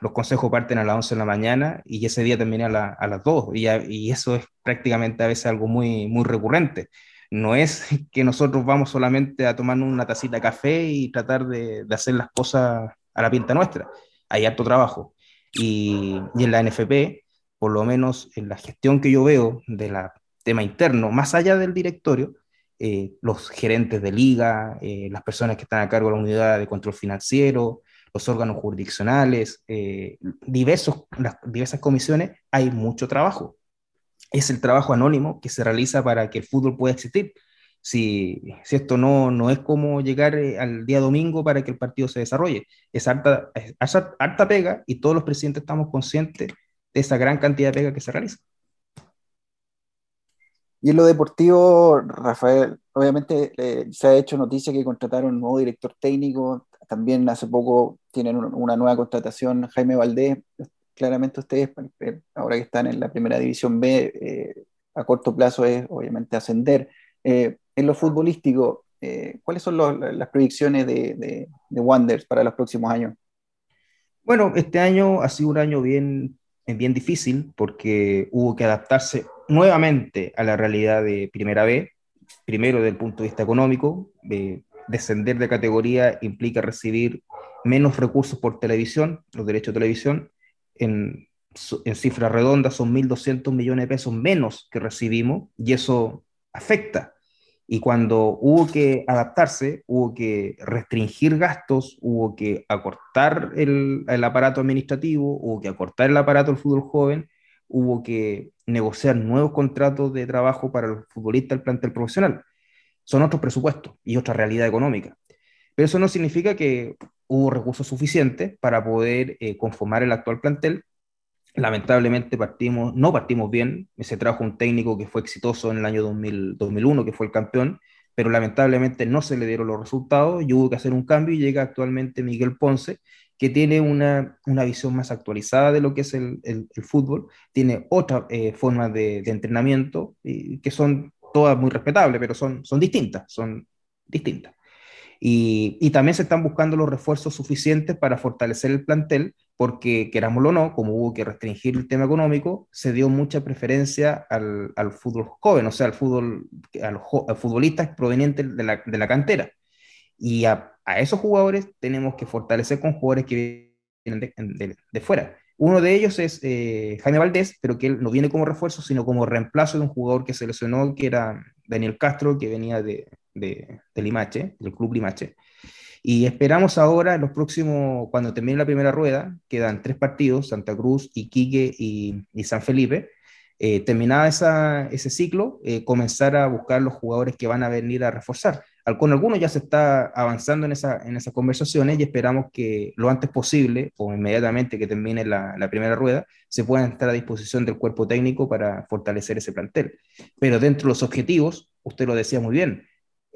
los consejos parten a las 11 de la mañana y ese día termina a, las 2. Y, y, eso es prácticamente a veces algo muy, muy recurrente. No es que nosotros vamos solamente a tomarnos una tacita de café y tratar de, de hacer las cosas a la pinta nuestra. Hay harto trabajo y, en la NFP, por lo menos en la gestión que yo veo del tema interno, más allá del directorio, eh, los gerentes de liga, eh, las personas que están a cargo de la unidad de control financiero, los órganos jurisdiccionales, eh, diversos, las diversas comisiones, hay mucho trabajo. Es el trabajo anónimo que se realiza para que el fútbol pueda existir si, si esto no, no es como llegar eh, al día domingo para que el partido se desarrolle. Es harta, harta pega y todos los presidentes estamos conscientes de esa gran cantidad de pega que se realiza. Y en lo deportivo, Rafael, obviamente eh, se ha hecho noticia que contrataron un nuevo director técnico, también hace poco tienen una nueva contratación, Jaime Valdés, claramente ustedes, eh, ahora que están en la primera división B, a corto plazo es obviamente ascender en lo futbolístico, eh, ¿cuáles son las predicciones de, de, de, Wanderers para los próximos años? Bueno, este año ha sido un año bien, bien difícil porque hubo que adaptarse nuevamente a la realidad de Primera B, primero desde el punto de vista económico, descender de categoría implica recibir menos recursos por televisión, los derechos de televisión, en, en cifras redondas son 1.200 millones de pesos menos que recibimos y eso afecta y cuando hubo que adaptarse, hubo que restringir gastos, hubo que acortar el, aparato administrativo, hubo que acortar el aparato del fútbol joven, hubo que negociar nuevos contratos de trabajo para los futbolistas del plantel profesional. Son otros presupuestos y otra realidad económica. Pero eso no significa que hubo recursos suficientes para poder eh, conformar el actual plantel lamentablemente partimos, no partimos bien, se trajo un técnico que fue exitoso en el año 2001, que fue el campeón, pero lamentablemente no se le dieron los resultados y hubo que hacer un cambio y llega actualmente Miguel Ponce, que tiene una, una visión más actualizada de lo que es el, el, fútbol, tiene otra eh, forma de, de, entrenamiento que son todas muy respetables, pero son, son distintas, son distintas. Y, y, también se están buscando los refuerzos suficientes para fortalecer el plantel, porque querámoslo o no, como hubo que restringir el tema económico, se dio mucha preferencia al, al fútbol joven, o sea, al fútbol, a los futbolistas provenientes de la, de la cantera. Y a, a, esos jugadores tenemos que fortalecer con jugadores que vienen de, de, fuera. Uno de ellos es eh, Jaime Valdés, pero que él no viene como refuerzo, sino como reemplazo de un jugador que se lesionó, que era Daniel Castro, que venía de, de, de Limache, del club Limache. Y esperamos ahora, los próximos, cuando termine la primera rueda, quedan tres partidos, Santa Cruz, Iquique y, y San Felipe. Eh, ese ciclo, eh, comenzar a buscar los jugadores que van a venir a reforzar. Con algunos ya se está avanzando en, esa, en esas conversaciones y esperamos que lo antes posible o inmediatamente que termine la, la, primera rueda se puedan estar a disposición del cuerpo técnico para fortalecer ese plantel. Pero dentro de los objetivos, usted lo decía muy bien,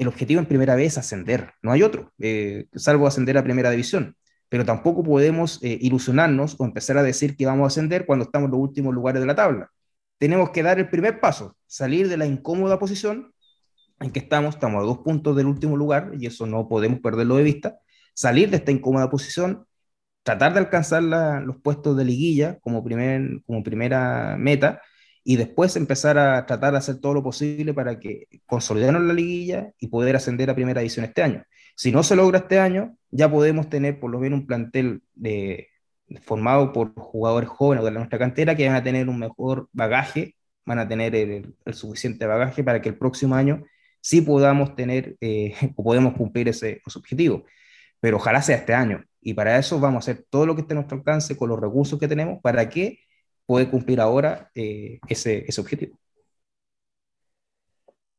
el objetivo en primera vez es ascender, no hay otro, eh, salvo ascender a primera división. Pero tampoco podemos eh, ilusionarnos o empezar a decir que vamos a ascender cuando estamos en los últimos lugares de la tabla. Tenemos que dar el primer paso, salir de la incómoda posición en que estamos, estamos a dos puntos del último lugar y eso no podemos perderlo de vista, salir de esta incómoda posición, tratar de alcanzar los puestos de liguilla como primera meta y después empezar a tratar de hacer todo lo posible para que consolidarnos la liguilla y poder ascender a primera división este año. Si no se logra este año, ya podemos tener por lo menos un plantel de, formado por jugadores jóvenes de nuestra cantera que van a tener un mejor bagaje, van a tener el, suficiente bagaje para que el próximo año sí podamos tener eh, o podemos cumplir ese, objetivo. Pero ojalá sea este año. Y para eso vamos a hacer todo lo que esté a nuestro alcance con los recursos que tenemos para que pueda cumplir ahora eh, ese, ese objetivo.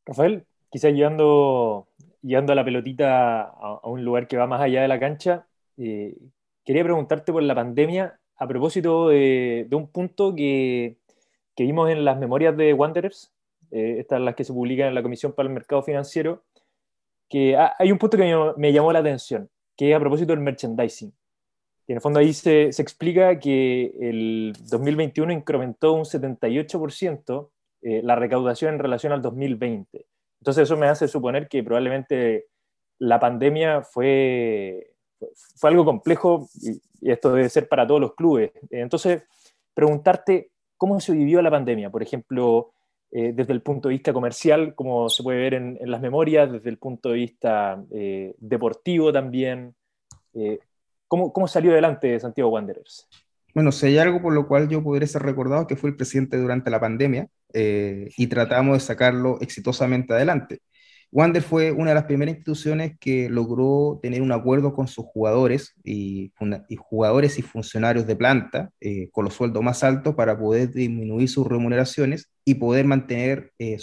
Rafael, quizás llevando, llevando la pelotita a, un lugar que va más allá de la cancha, eh, quería preguntarte por la pandemia a propósito de, un punto que, que, vimos en las memorias de Wanderers, eh, estas las que se publican en la Comisión para el Mercado Financiero, que hay un punto que me, llamó la atención, que es a propósito del merchandising. Y en el fondo ahí se, se explica que el 2021 incrementó un 78% eh, la recaudación en relación al 2020. Entonces eso me hace suponer que probablemente la pandemia fue, fue algo complejo y, esto debe ser para todos los clubes. Entonces, preguntarte cómo se vivió la pandemia, por ejemplo, eh, desde el punto de vista comercial, como se puede ver en, las memorias, desde el punto de vista eh, deportivo también. ¿Cómo, ¿Cómo salió adelante Santiago Wanderers? Bueno, si hay algo por lo cual yo podría ser recordado que fue el presidente durante la pandemia eh, y tratamos de sacarlo exitosamente adelante. Wander fue una de las primeras instituciones que logró tener un acuerdo con sus jugadores y, jugadores y funcionarios de planta eh, con los sueldos más altos para poder disminuir sus remuneraciones y poder mantener eh,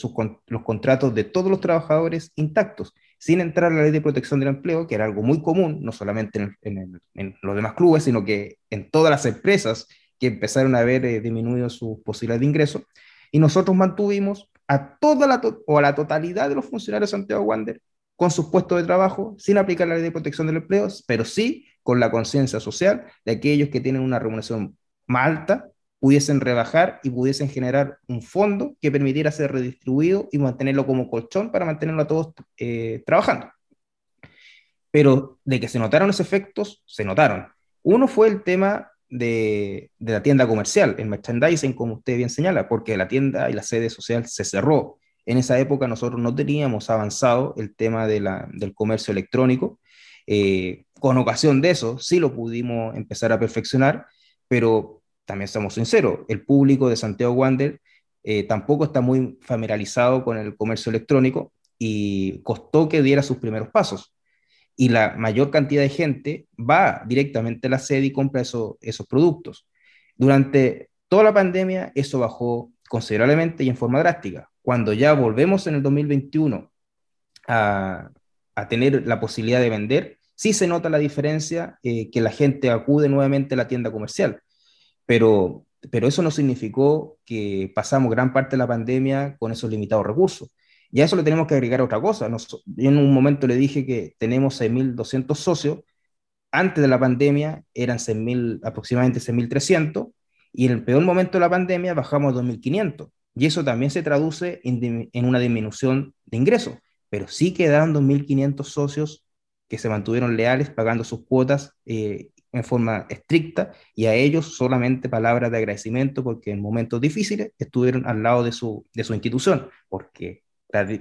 los contratos de todos los trabajadores intactos sin entrar a la ley de protección del empleo, que era algo muy común, no solamente en, los demás clubes, sino que en todas las empresas que empezaron a ver eh, disminuido sus posibilidades de ingreso. Y nosotros mantuvimos a toda la o a la totalidad de los funcionarios de Santiago Wander con sus puestos de trabajo, sin aplicar la ley de protección del empleo, pero sí con la conciencia social de aquellos que tienen una remuneración más alta pudiesen rebajar y pudiesen generar un fondo que permitiera ser redistribuido y mantenerlo como colchón para mantenerlo a todos eh, trabajando. Pero de que se notaron esos efectos, se notaron. Uno fue el tema de, de, la tienda comercial, el merchandising, como usted bien señala, porque la tienda y la sede social se cerró. En esa época nosotros no teníamos avanzado el tema de la, del comercio electrónico. Eh, con ocasión de eso, sí lo pudimos empezar a perfeccionar, pero también estamos sinceros, el público de Santiago Wander eh, tampoco está muy familiarizado con el comercio electrónico y costó que diera sus primeros pasos. Y la mayor cantidad de gente va directamente a la sede y compra esos productos. Durante toda la pandemia eso bajó considerablemente y en forma drástica. Cuando ya volvemos en el 2021 a, tener la posibilidad de vender, sí se nota la diferencia eh, que la gente acude nuevamente a la tienda comercial pero, pero eso no significó que pasamos gran parte de la pandemia con esos limitados recursos. Y a eso le tenemos que agregar otra cosa. yo en un momento le dije que tenemos 6.200 socios. Antes de la pandemia eran 6, aproximadamente 6.300 y en el peor momento de la pandemia bajamos a 2.500. Y eso también se traduce en, en, una disminución de ingresos. Pero sí quedaron 2.500 socios que se mantuvieron leales pagando sus cuotas eh, en forma estricta y a ellos solamente palabras de agradecimiento porque en momentos difíciles estuvieron al lado de su, de su institución, porque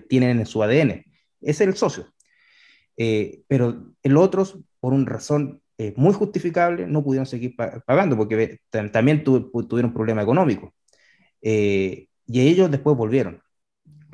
tienen en su ADN. Ese es el socio. Eh, pero el otros, por una razón eh, muy justificable, no pudieron seguir pagando porque también tuvieron problema económico. Eh, y ellos después volvieron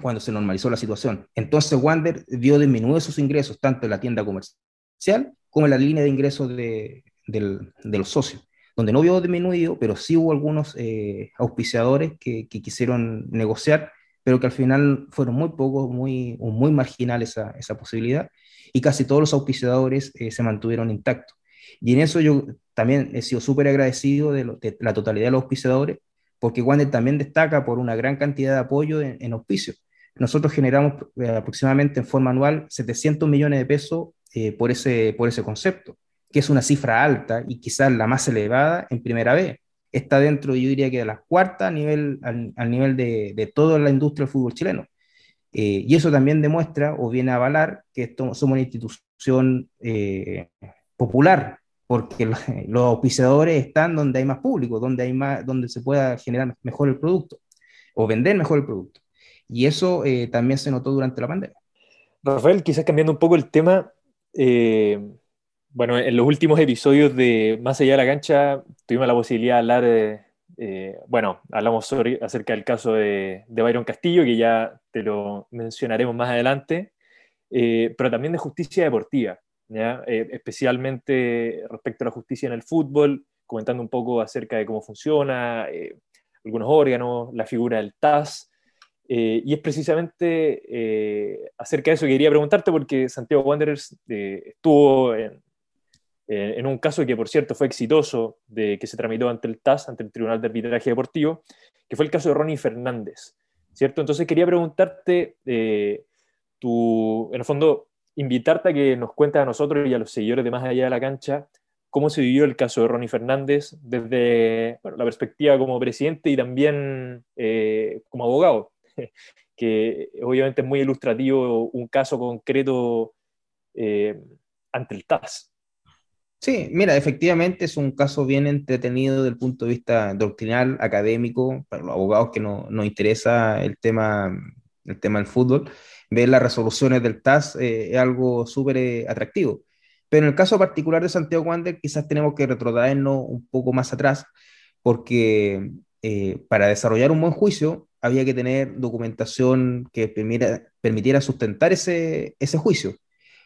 cuando se normalizó la situación. Entonces Wander vio disminuir sus ingresos tanto en la tienda comercial como en la línea de ingresos de, de los socios, donde no vio disminuido, pero sí hubo algunos eh, auspiciadores que, quisieron negociar, pero que al final fueron muy pocos, muy, muy marginal esa, esa posibilidad, y casi todos los auspiciadores eh, se mantuvieron intactos. Y en eso yo también he sido súper agradecido de, la totalidad de los auspiciadores, porque Wander también destaca por una gran cantidad de apoyo en, en auspicios. Nosotros generamos eh, aproximadamente en forma anual 700 millones de pesos por, ese, por ese concepto que es una cifra alta y quizás la más elevada en primera vez. Está dentro, yo diría que de la cuarta a nivel, al, nivel de, de, toda la industria del fútbol chileno. Eh, y eso también demuestra o viene a avalar que somos una institución eh, popular, porque los, auspiciadores están donde hay más público, donde, hay más, donde se pueda generar mejor el producto o vender mejor el producto. Y eso eh, también se notó durante la pandemia. Rafael, quizás cambiando un poco el tema, Bueno, en los últimos episodios de Más allá de la cancha tuvimos la posibilidad de hablar, eh, bueno, hablamos acerca del caso de, Byron Castillo, que ya te lo mencionaremos más adelante, eh, pero también de justicia deportiva, eh, especialmente respecto a la justicia en el fútbol, comentando un poco acerca de cómo funciona, algunos órganos, la figura del TAS. y es precisamente acerca de eso que quería preguntarte, porque Santiago Wanderers estuvo en, eh, en un caso que, por cierto, fue exitoso, de que se tramitó ante el TAS, ante el Tribunal de Arbitraje Deportivo, que fue el caso de Ronnie Fernández, ¿cierto? Entonces quería preguntarte, eh, tu, en el fondo, invitarte a que nos cuentes a nosotros y a los seguidores de Más Allá de la Cancha cómo se vivió el caso de Ronnie Fernández desde la perspectiva como presidente y también eh, como abogado, que obviamente es muy ilustrativo un caso concreto ante el TAS. Sí, mira, efectivamente es un caso bien entretenido desde el punto de vista doctrinal, académico, para los abogados que no, nos interesa el tema, el tema del fútbol, ver las resoluciones del TAS eh, es algo súper eh, atractivo. Pero en el caso particular de Santiago Wander, quizás tenemos que retrotraernos un poco más atrás, porque eh, para desarrollar un buen juicio había que tener documentación que permitiera, sustentar ese juicio.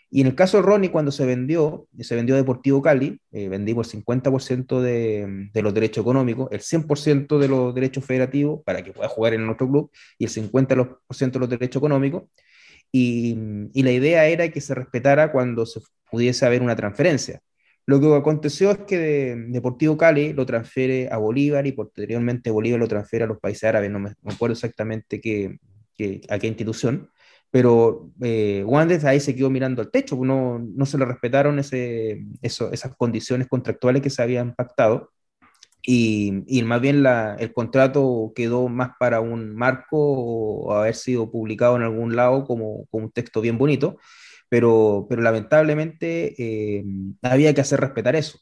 Y en el caso de Ronnie, cuando se vendió, se vendió a Deportivo Cali, eh, vendí por 50% de, de, los derechos económicos, el 100% de los derechos federativos para que pueda jugar en nuestro club y el 50% de los derechos económicos. Y, y, la idea era que se respetara cuando se pudiese haber una transferencia. Lo que aconteció es que Deportivo Cali lo transfiere a Bolívar y posteriormente Bolívar lo transfiere a los países árabes, no me, acuerdo exactamente qué, qué, a qué institución pero eh, ahí se quedó mirando al techo, no, no se le respetaron esas condiciones contractuales que se habían pactado y, y más bien el contrato quedó más para un marco o haber sido publicado en algún lado como, un texto bien bonito, pero, lamentablemente eh, había que hacer respetar eso.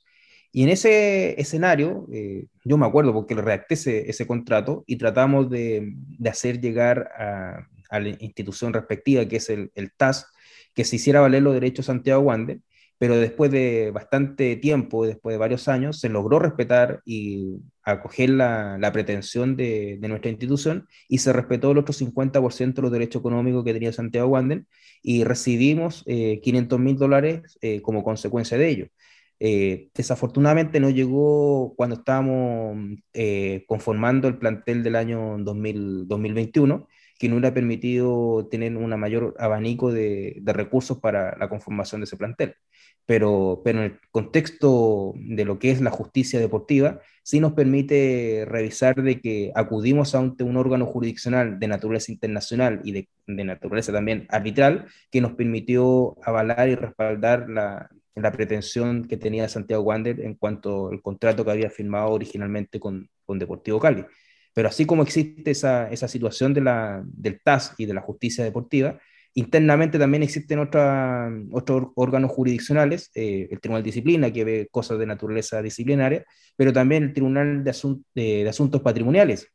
Y en ese escenario, eh, yo me acuerdo porque redacté ese, ese contrato y tratamos de, de hacer llegar a, a la institución respectiva, que es el, el TAS, que se hiciera valer los derechos Santiago Wander, pero después de bastante tiempo, después de varios años, se logró respetar y acoger la, la pretensión de, de, nuestra institución y se respetó el otro 50% de los derechos económicos que tenía Santiago Wander y recibimos eh, 500 mil dólares eh, como consecuencia de ello. Eh, desafortunadamente no llegó cuando estábamos eh, conformando el plantel del año 2000, 2021 que no le ha permitido tener un mayor abanico de, recursos para la conformación de ese plantel. Pero, pero en el contexto de lo que es la justicia deportiva, sí nos permite revisar de que acudimos ante un órgano jurisdiccional de naturaleza internacional y de, naturaleza también arbitral, que nos permitió avalar y respaldar la, la pretensión que tenía Santiago Wander en cuanto al contrato que había firmado originalmente con, con Deportivo Cali. Pero así como existe esa, esa situación de la, del TAS y de la justicia deportiva, internamente también existen otra, otros órganos jurisdiccionales, eh, el Tribunal de Disciplina, que ve cosas de naturaleza disciplinaria, pero también el Tribunal de, de, Asuntos Patrimoniales,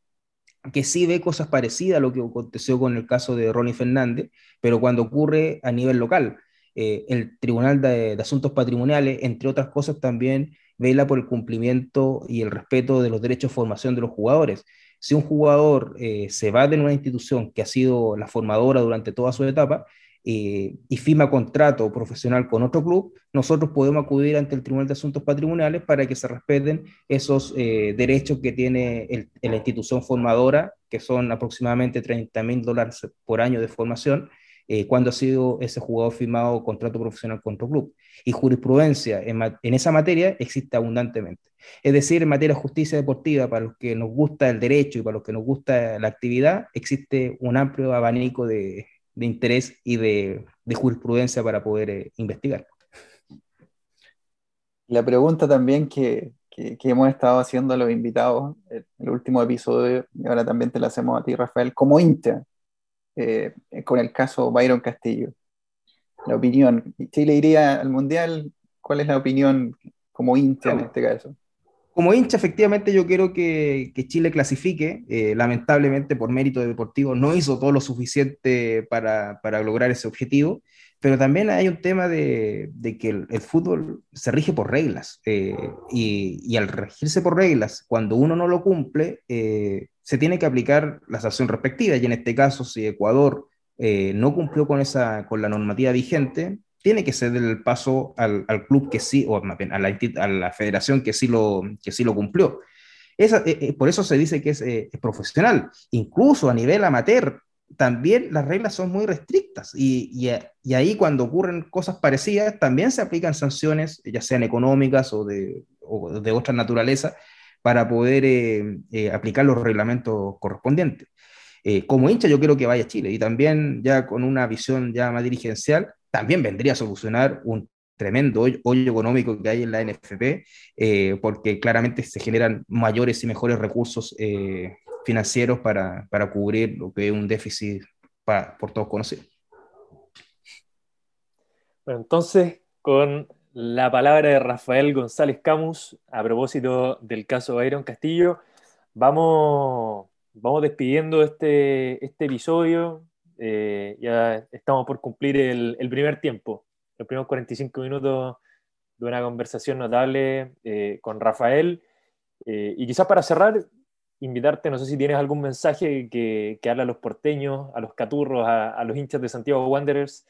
que sí ve cosas parecidas a lo que aconteció con el caso de Ronnie Fernández, pero cuando ocurre a nivel local. Eh, el Tribunal de, de, Asuntos Patrimoniales, entre otras cosas, también vela por el cumplimiento y el respeto de los derechos de formación de los jugadores si un jugador eh, se va de una institución que ha sido la formadora durante toda su etapa eh, y firma contrato profesional con otro club, nosotros podemos acudir ante el Tribunal de Asuntos Patrimoniales para que se respeten esos eh, derechos que tiene la institución formadora, que son aproximadamente 30 mil dólares por año de formación, eh, cuando ha sido ese jugador firmado contrato profesional con otro club. Y jurisprudencia en, en, esa materia existe abundantemente. Es decir, en materia de justicia deportiva, para los que nos gusta el derecho y para los que nos gusta la actividad, existe un amplio abanico de, de interés y de, de, jurisprudencia para poder eh, investigar. La pregunta también que, que, que, hemos estado haciendo a los invitados en el último episodio, y ahora también te la hacemos a ti, Rafael, como Inter, eh, con el caso Byron Castillo. La opinión, Chile iría al Mundial, ¿cuál es la opinión como Inter en este caso? Como hincha, efectivamente, yo quiero que, Chile clasifique. Eh, lamentablemente, por mérito deportivo, no hizo todo lo suficiente para, lograr ese objetivo. Pero también hay un tema de, que el, fútbol se rige por reglas. Eh, y, al regirse por reglas, cuando uno no lo cumple, eh, se tiene que aplicar la sanción respectiva. Y en este caso, si Ecuador no cumplió con, esa, con la normativa vigente, tiene que ceder el paso al, al, club que sí, o a la, a la federación que sí lo, que sí lo cumplió. Esa, eh, eh, por eso se dice que eh, es, profesional. Incluso a nivel amateur, también las reglas son muy restrictas y, y, ahí cuando ocurren cosas parecidas, también se aplican sanciones, ya sean económicas o de, o de otra naturaleza, para poder aplicar los reglamentos correspondientes. como hincha yo quiero que vaya a Chile y también ya con una visión ya más dirigencial, también vendría a solucionar un tremendo hoyo, económico que hay en la NFP, eh, porque claramente se generan mayores y mejores recursos eh, financieros para, para, cubrir lo que es un déficit por todos conocido. Bueno, entonces, con la palabra de Rafael González Camus, a propósito del caso Byron Castillo, vamos, vamos despidiendo este, este episodio. Eh, ya estamos por cumplir el, primer tiempo, los primeros 45 minutos de una conversación notable eh, con Rafael. Eh, y quizás para cerrar, invitarte, no sé si tienes algún mensaje que, que a los porteños, a los caturros, a, los hinchas de Santiago Wanderers,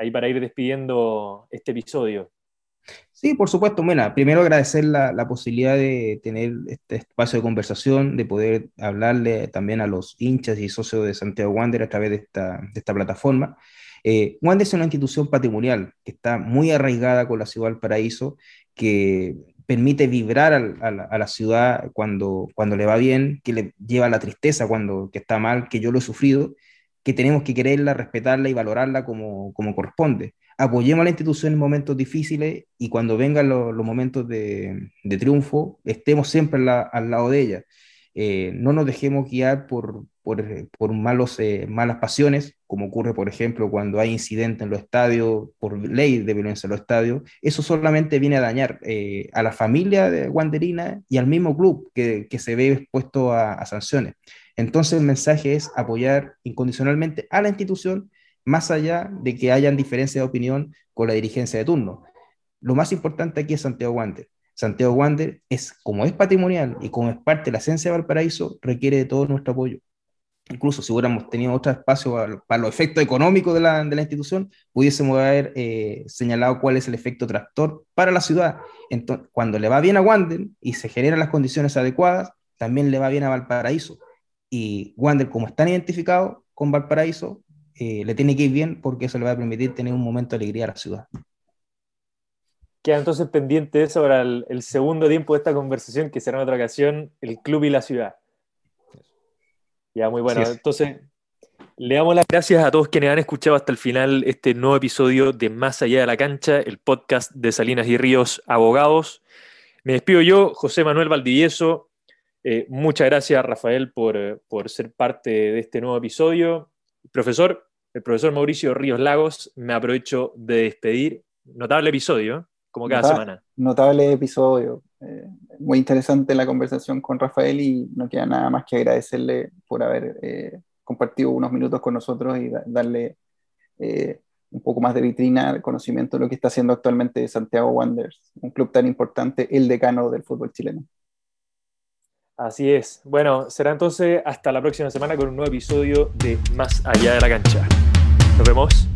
ahí para ir despidiendo este episodio. Sí, por supuesto. Bueno, primero agradecer la, la, posibilidad de tener este espacio de conversación, de poder hablarle también a los hinchas y socios de Santiago Wander a través de esta, de esta plataforma. Eh, Wander es una institución patrimonial que está muy arraigada con la ciudad del paraíso, que permite vibrar a, la, a, la, ciudad cuando, cuando le va bien, que le lleva la tristeza cuando que está mal, que yo lo he sufrido, que tenemos que quererla, respetarla y valorarla como, como corresponde apoyemos a la institución en momentos difíciles y cuando vengan los, momentos de, triunfo, estemos siempre al lado de ella. Eh, no nos dejemos guiar por, por, malos, eh, malas pasiones, como ocurre, por ejemplo, cuando hay incidentes en los estadios, por ley de violencia en los estadios. Eso solamente viene a dañar eh, a la familia de Wanderina y al mismo club que, se ve expuesto a, a sanciones. Entonces el mensaje es apoyar incondicionalmente a la institución más allá de que hayan diferencias de opinión con la dirigencia de turno. Lo más importante aquí es Santiago Wander. Santiago Wander es, como es patrimonial y como es parte de la esencia de Valparaíso, requiere de todo nuestro apoyo. Incluso si hubiéramos tenido otro espacio para, los efectos económicos de la, de la institución, pudiésemos haber eh, señalado cuál es el efecto tractor para la ciudad. Entonces, cuando le va bien a Wander y se generan las condiciones adecuadas, también le va bien a Valparaíso. Y Wander, como están identificados con Valparaíso, eh, le tiene que ir bien porque eso le va a permitir tener un momento de alegría a la ciudad. Queda entonces pendiente eso para el, segundo tiempo de esta conversación, que será en otra ocasión, el club y la ciudad. Ya, muy bueno. Entonces, le damos las gracias a todos quienes han escuchado hasta el final este nuevo episodio de Más Allá de la Cancha, el podcast de Salinas y Ríos Abogados. Me despido yo, José Manuel Valdivieso. Eh, muchas gracias, Rafael, por, por ser parte de este nuevo episodio. Profesor, el profesor Mauricio Ríos Lagos, me aprovecho de despedir. Notable episodio, como cada semana. Notable episodio. Eh, muy interesante la conversación con Rafael y no queda nada más que agradecerle por haber eh, compartido unos minutos con nosotros y darle eh, un poco más de vitrina, de conocimiento de lo que está haciendo actualmente Santiago Wanderers, un club tan importante, el decano del fútbol chileno. Así es. Bueno, será entonces hasta la próxima semana con un nuevo episodio de Más allá de la cancha. Nos vemos.